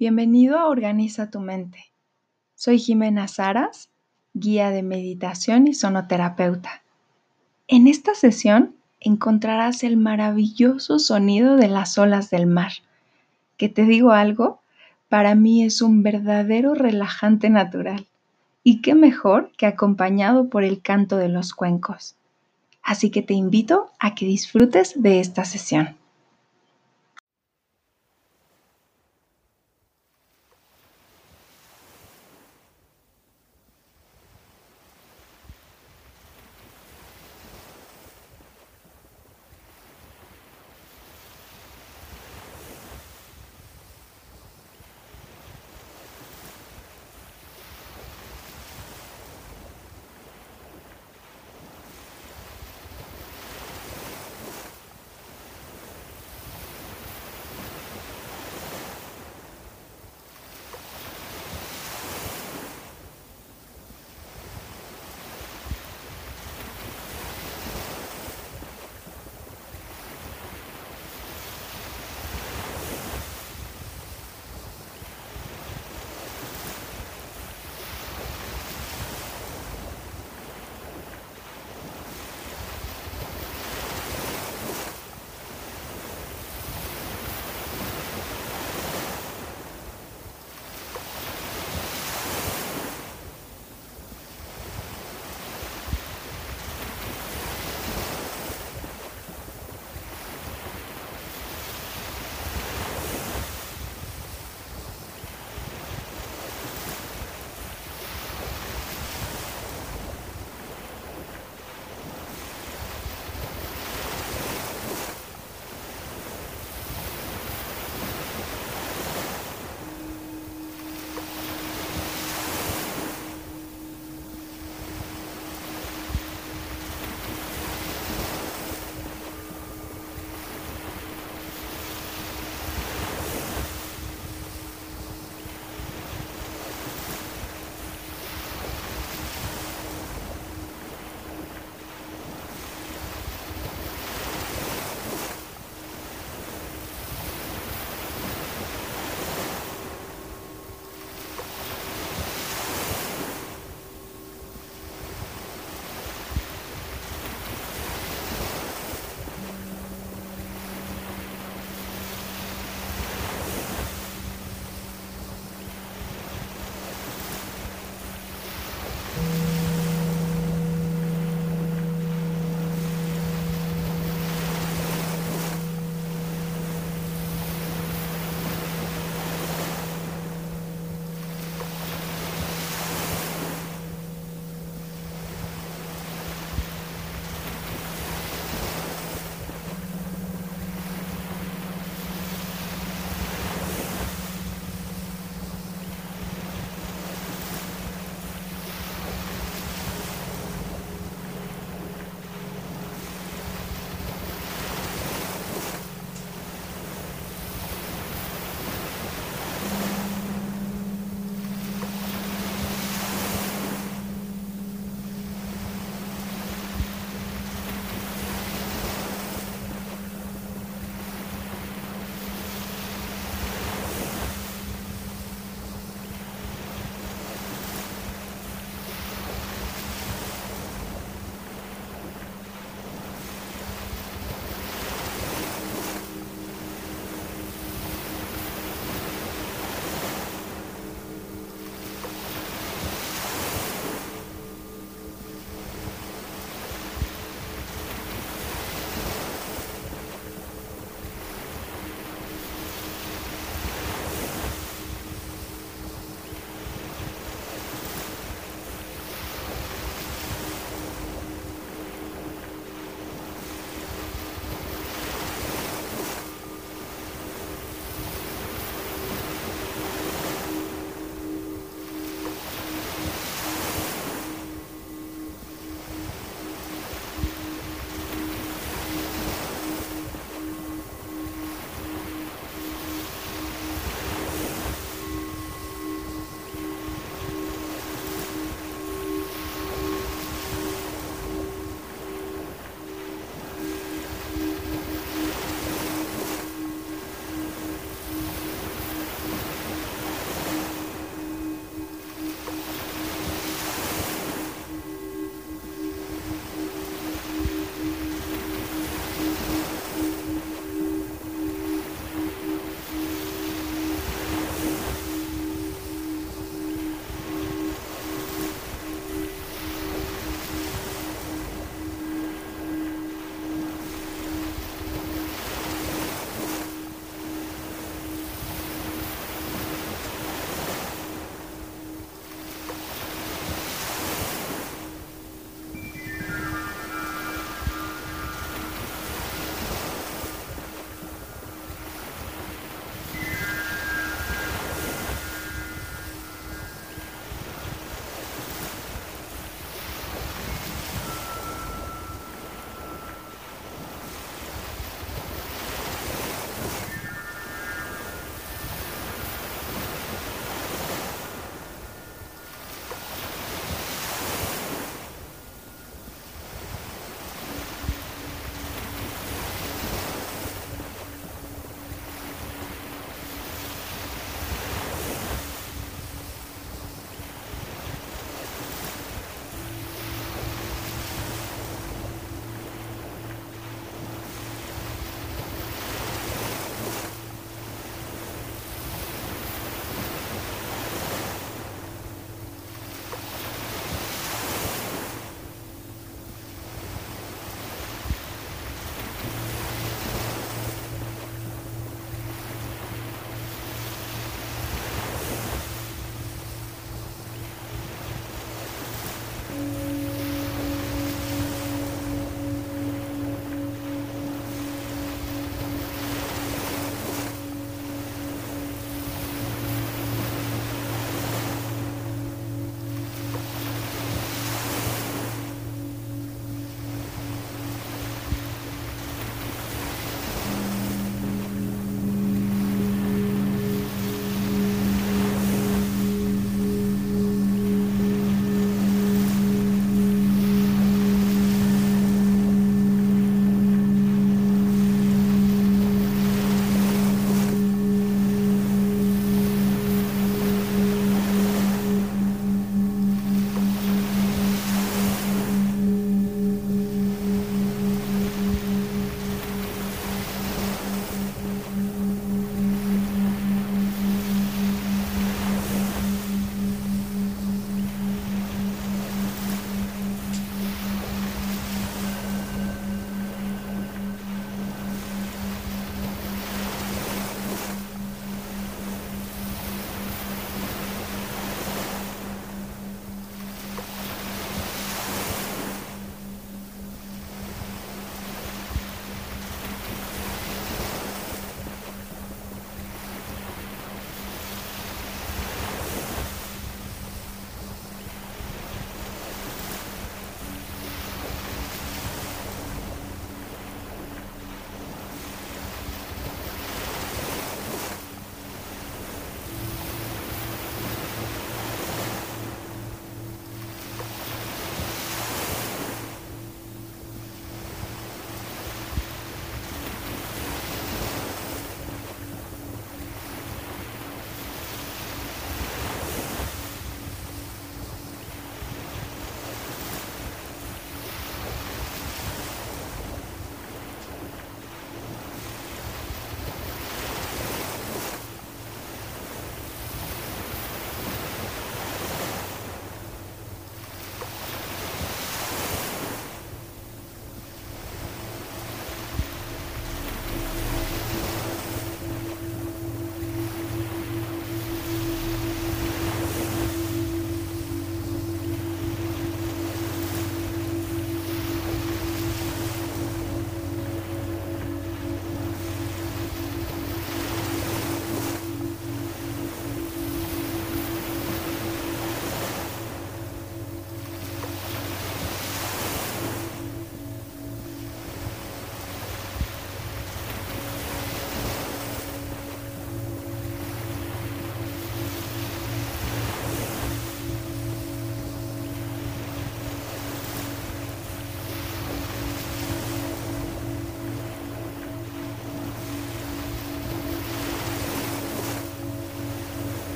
Bienvenido a Organiza tu mente. Soy Jimena Saras, guía de meditación y sonoterapeuta. En esta sesión encontrarás el maravilloso sonido de las olas del mar, que te digo algo, para mí es un verdadero relajante natural. Y qué mejor que acompañado por el canto de los cuencos. Así que te invito a que disfrutes de esta sesión.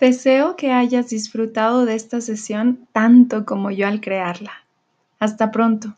Deseo que hayas disfrutado de esta sesión tanto como yo al crearla. Hasta pronto.